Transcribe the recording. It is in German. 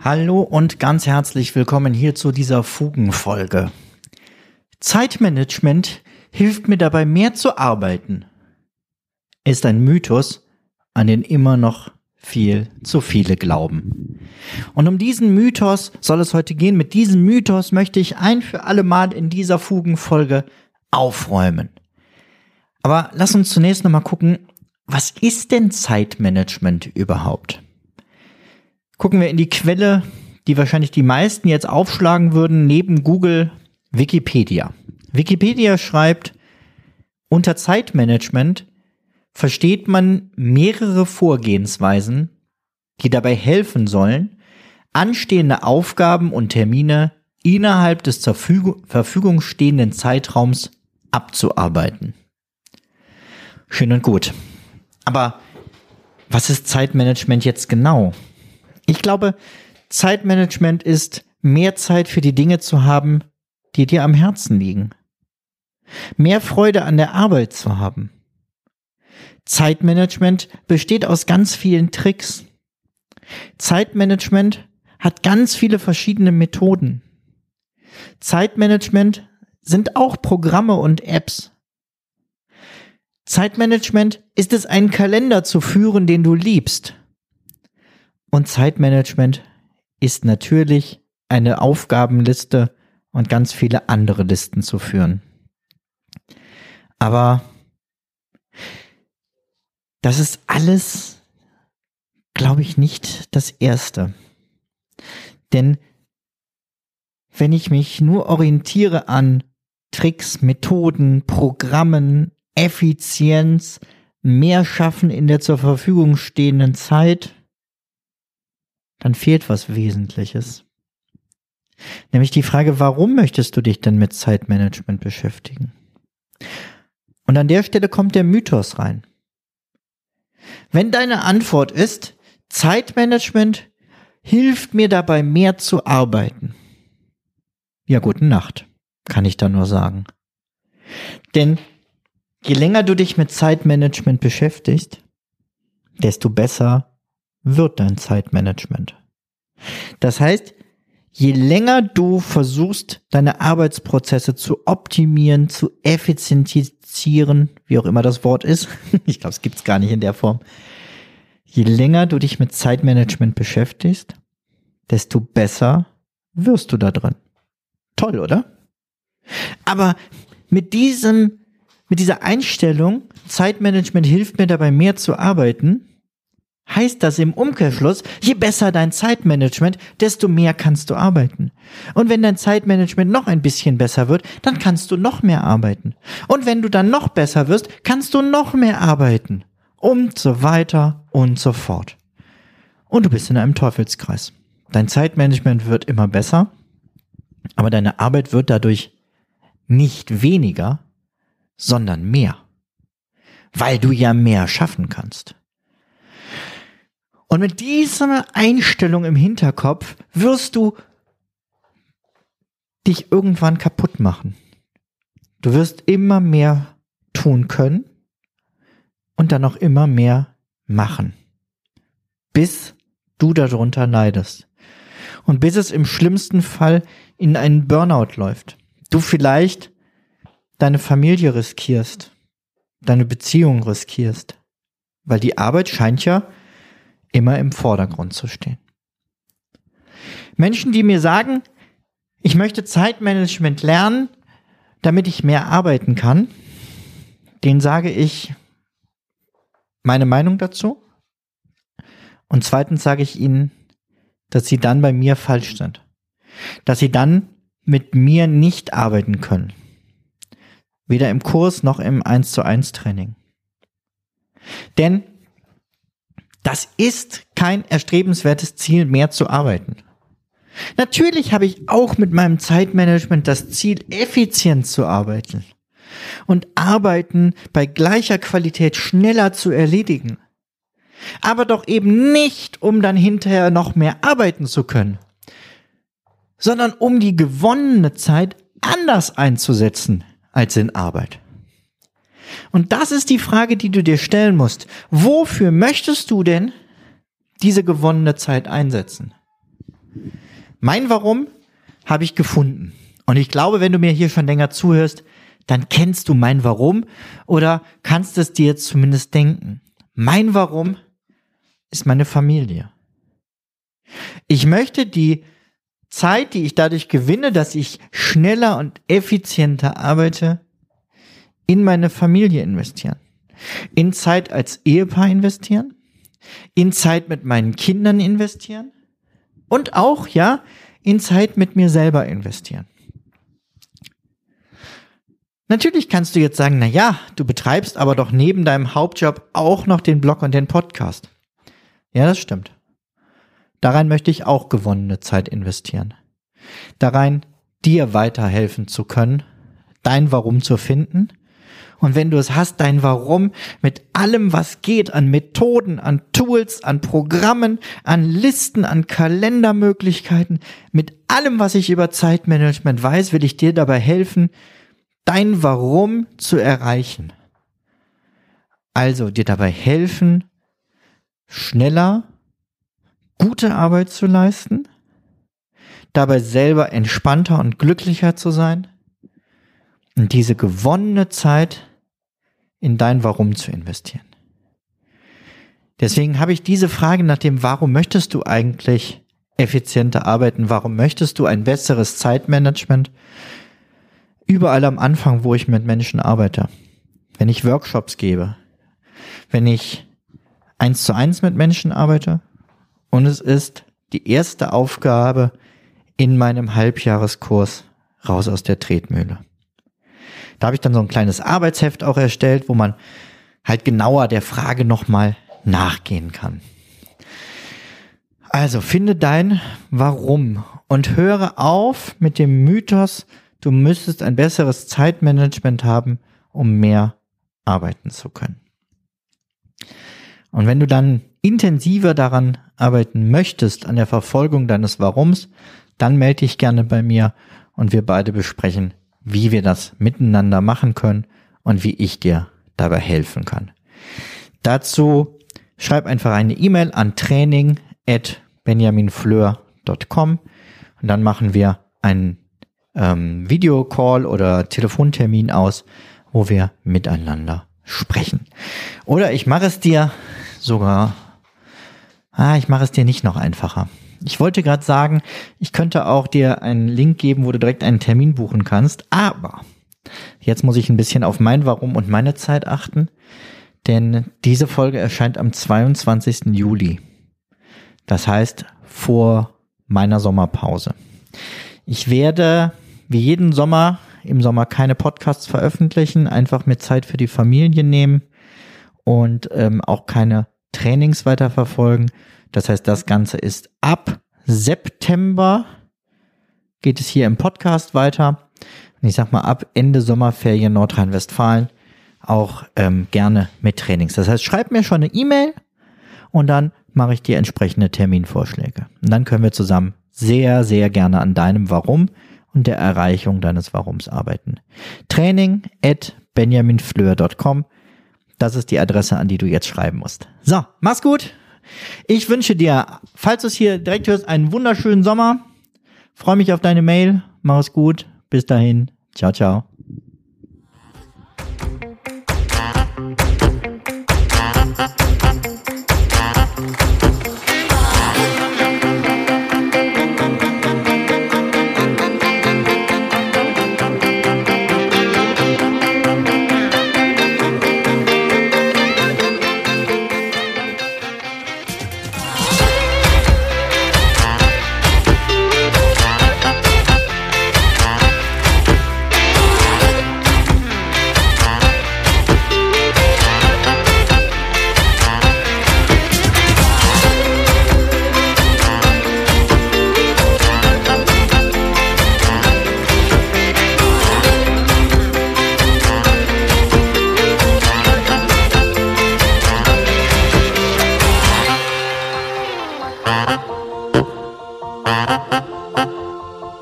Hallo und ganz herzlich willkommen hier zu dieser Fugenfolge. Zeitmanagement hilft mir dabei mehr zu arbeiten. Ist ein Mythos, an den immer noch viel zu viele glauben. Und um diesen Mythos soll es heute gehen. Mit diesem Mythos möchte ich ein für alle Mal in dieser Fugenfolge aufräumen. Aber lass uns zunächst nochmal gucken, was ist denn Zeitmanagement überhaupt? Gucken wir in die Quelle, die wahrscheinlich die meisten jetzt aufschlagen würden, neben Google Wikipedia. Wikipedia schreibt, unter Zeitmanagement versteht man mehrere Vorgehensweisen, die dabei helfen sollen, anstehende Aufgaben und Termine innerhalb des zur Verfügung stehenden Zeitraums abzuarbeiten. Schön und gut. Aber was ist Zeitmanagement jetzt genau? Ich glaube, Zeitmanagement ist mehr Zeit für die Dinge zu haben, die dir am Herzen liegen. Mehr Freude an der Arbeit zu haben. Zeitmanagement besteht aus ganz vielen Tricks. Zeitmanagement hat ganz viele verschiedene Methoden. Zeitmanagement sind auch Programme und Apps. Zeitmanagement ist es, einen Kalender zu führen, den du liebst. Und Zeitmanagement ist natürlich eine Aufgabenliste und ganz viele andere Listen zu führen. Aber das ist alles, glaube ich, nicht das Erste. Denn wenn ich mich nur orientiere an Tricks, Methoden, Programmen, Effizienz, mehr schaffen in der zur Verfügung stehenden Zeit, dann fehlt was Wesentliches. Nämlich die Frage, warum möchtest du dich denn mit Zeitmanagement beschäftigen? Und an der Stelle kommt der Mythos rein. Wenn deine Antwort ist, Zeitmanagement hilft mir dabei mehr zu arbeiten. Ja, guten Nacht, kann ich da nur sagen. Denn je länger du dich mit Zeitmanagement beschäftigst, desto besser wird dein Zeitmanagement. Das heißt, je länger du versuchst, deine Arbeitsprozesse zu optimieren, zu effizientisieren, wie auch immer das Wort ist, ich glaube, es gibt es gar nicht in der Form, je länger du dich mit Zeitmanagement beschäftigst, desto besser wirst du da drin. Toll, oder? Aber mit diesem, mit dieser Einstellung, Zeitmanagement hilft mir dabei mehr zu arbeiten, heißt das im Umkehrschluss, je besser dein Zeitmanagement, desto mehr kannst du arbeiten. Und wenn dein Zeitmanagement noch ein bisschen besser wird, dann kannst du noch mehr arbeiten. Und wenn du dann noch besser wirst, kannst du noch mehr arbeiten. Und so weiter und so fort. Und du bist in einem Teufelskreis. Dein Zeitmanagement wird immer besser, aber deine Arbeit wird dadurch nicht weniger, sondern mehr. Weil du ja mehr schaffen kannst. Und mit dieser Einstellung im Hinterkopf wirst du dich irgendwann kaputt machen. Du wirst immer mehr tun können und dann auch immer mehr machen, bis du darunter leidest. Und bis es im schlimmsten Fall in einen Burnout läuft. Du vielleicht deine Familie riskierst, deine Beziehung riskierst, weil die Arbeit scheint ja immer im Vordergrund zu stehen. Menschen, die mir sagen, ich möchte Zeitmanagement lernen, damit ich mehr arbeiten kann, denen sage ich meine Meinung dazu. Und zweitens sage ich ihnen, dass sie dann bei mir falsch sind. Dass sie dann mit mir nicht arbeiten können. Weder im Kurs noch im 1 zu 1 Training. Denn das ist kein erstrebenswertes Ziel, mehr zu arbeiten. Natürlich habe ich auch mit meinem Zeitmanagement das Ziel, effizient zu arbeiten und Arbeiten bei gleicher Qualität schneller zu erledigen. Aber doch eben nicht, um dann hinterher noch mehr arbeiten zu können, sondern um die gewonnene Zeit anders einzusetzen als in Arbeit. Und das ist die Frage, die du dir stellen musst. Wofür möchtest du denn diese gewonnene Zeit einsetzen? Mein Warum habe ich gefunden. Und ich glaube, wenn du mir hier schon länger zuhörst, dann kennst du mein Warum oder kannst es dir zumindest denken. Mein Warum ist meine Familie. Ich möchte die Zeit, die ich dadurch gewinne, dass ich schneller und effizienter arbeite, in meine Familie investieren. In Zeit als Ehepaar investieren. In Zeit mit meinen Kindern investieren. Und auch, ja, in Zeit mit mir selber investieren. Natürlich kannst du jetzt sagen, na ja, du betreibst aber doch neben deinem Hauptjob auch noch den Blog und den Podcast. Ja, das stimmt. Darein möchte ich auch gewonnene Zeit investieren. Darein dir weiterhelfen zu können, dein Warum zu finden. Und wenn du es hast, dein Warum mit allem, was geht, an Methoden, an Tools, an Programmen, an Listen, an Kalendermöglichkeiten, mit allem, was ich über Zeitmanagement weiß, will ich dir dabei helfen, dein Warum zu erreichen. Also dir dabei helfen, schneller gute Arbeit zu leisten, dabei selber entspannter und glücklicher zu sein und diese gewonnene Zeit in dein Warum zu investieren. Deswegen habe ich diese Frage nach dem, warum möchtest du eigentlich effizienter arbeiten? Warum möchtest du ein besseres Zeitmanagement? Überall am Anfang, wo ich mit Menschen arbeite. Wenn ich Workshops gebe. Wenn ich eins zu eins mit Menschen arbeite. Und es ist die erste Aufgabe in meinem Halbjahreskurs raus aus der Tretmühle. Da habe ich dann so ein kleines Arbeitsheft auch erstellt, wo man halt genauer der Frage nochmal nachgehen kann. Also finde dein Warum und höre auf mit dem Mythos, du müsstest ein besseres Zeitmanagement haben, um mehr arbeiten zu können. Und wenn du dann intensiver daran arbeiten möchtest, an der Verfolgung deines Warums, dann melde dich gerne bei mir und wir beide besprechen, wie wir das miteinander machen können und wie ich dir dabei helfen kann. Dazu schreib einfach eine E-Mail an training at benjaminfleur.com und dann machen wir einen ähm, Videocall oder Telefontermin aus, wo wir miteinander sprechen. Oder ich mache es dir sogar, ah, ich mache es dir nicht noch einfacher. Ich wollte gerade sagen, ich könnte auch dir einen Link geben, wo du direkt einen Termin buchen kannst, aber jetzt muss ich ein bisschen auf mein Warum und meine Zeit achten, denn diese Folge erscheint am 22. Juli. Das heißt vor meiner Sommerpause. Ich werde wie jeden Sommer im Sommer keine Podcasts veröffentlichen, einfach mir Zeit für die Familie nehmen und ähm, auch keine Trainings weiterverfolgen. Das heißt, das Ganze ist ab September geht es hier im Podcast weiter. Und ich sag mal, ab Ende Sommerferien Nordrhein-Westfalen auch ähm, gerne mit Trainings. Das heißt, schreib mir schon eine E-Mail und dann mache ich dir entsprechende Terminvorschläge. Und dann können wir zusammen sehr, sehr gerne an deinem Warum und der Erreichung deines Warums arbeiten. Training at benjaminfleur.com. Das ist die Adresse, an die du jetzt schreiben musst. So, mach's gut. Ich wünsche dir, falls du es hier direkt hörst, einen wunderschönen Sommer. Freue mich auf deine Mail. Mach's gut. Bis dahin. Ciao, ciao.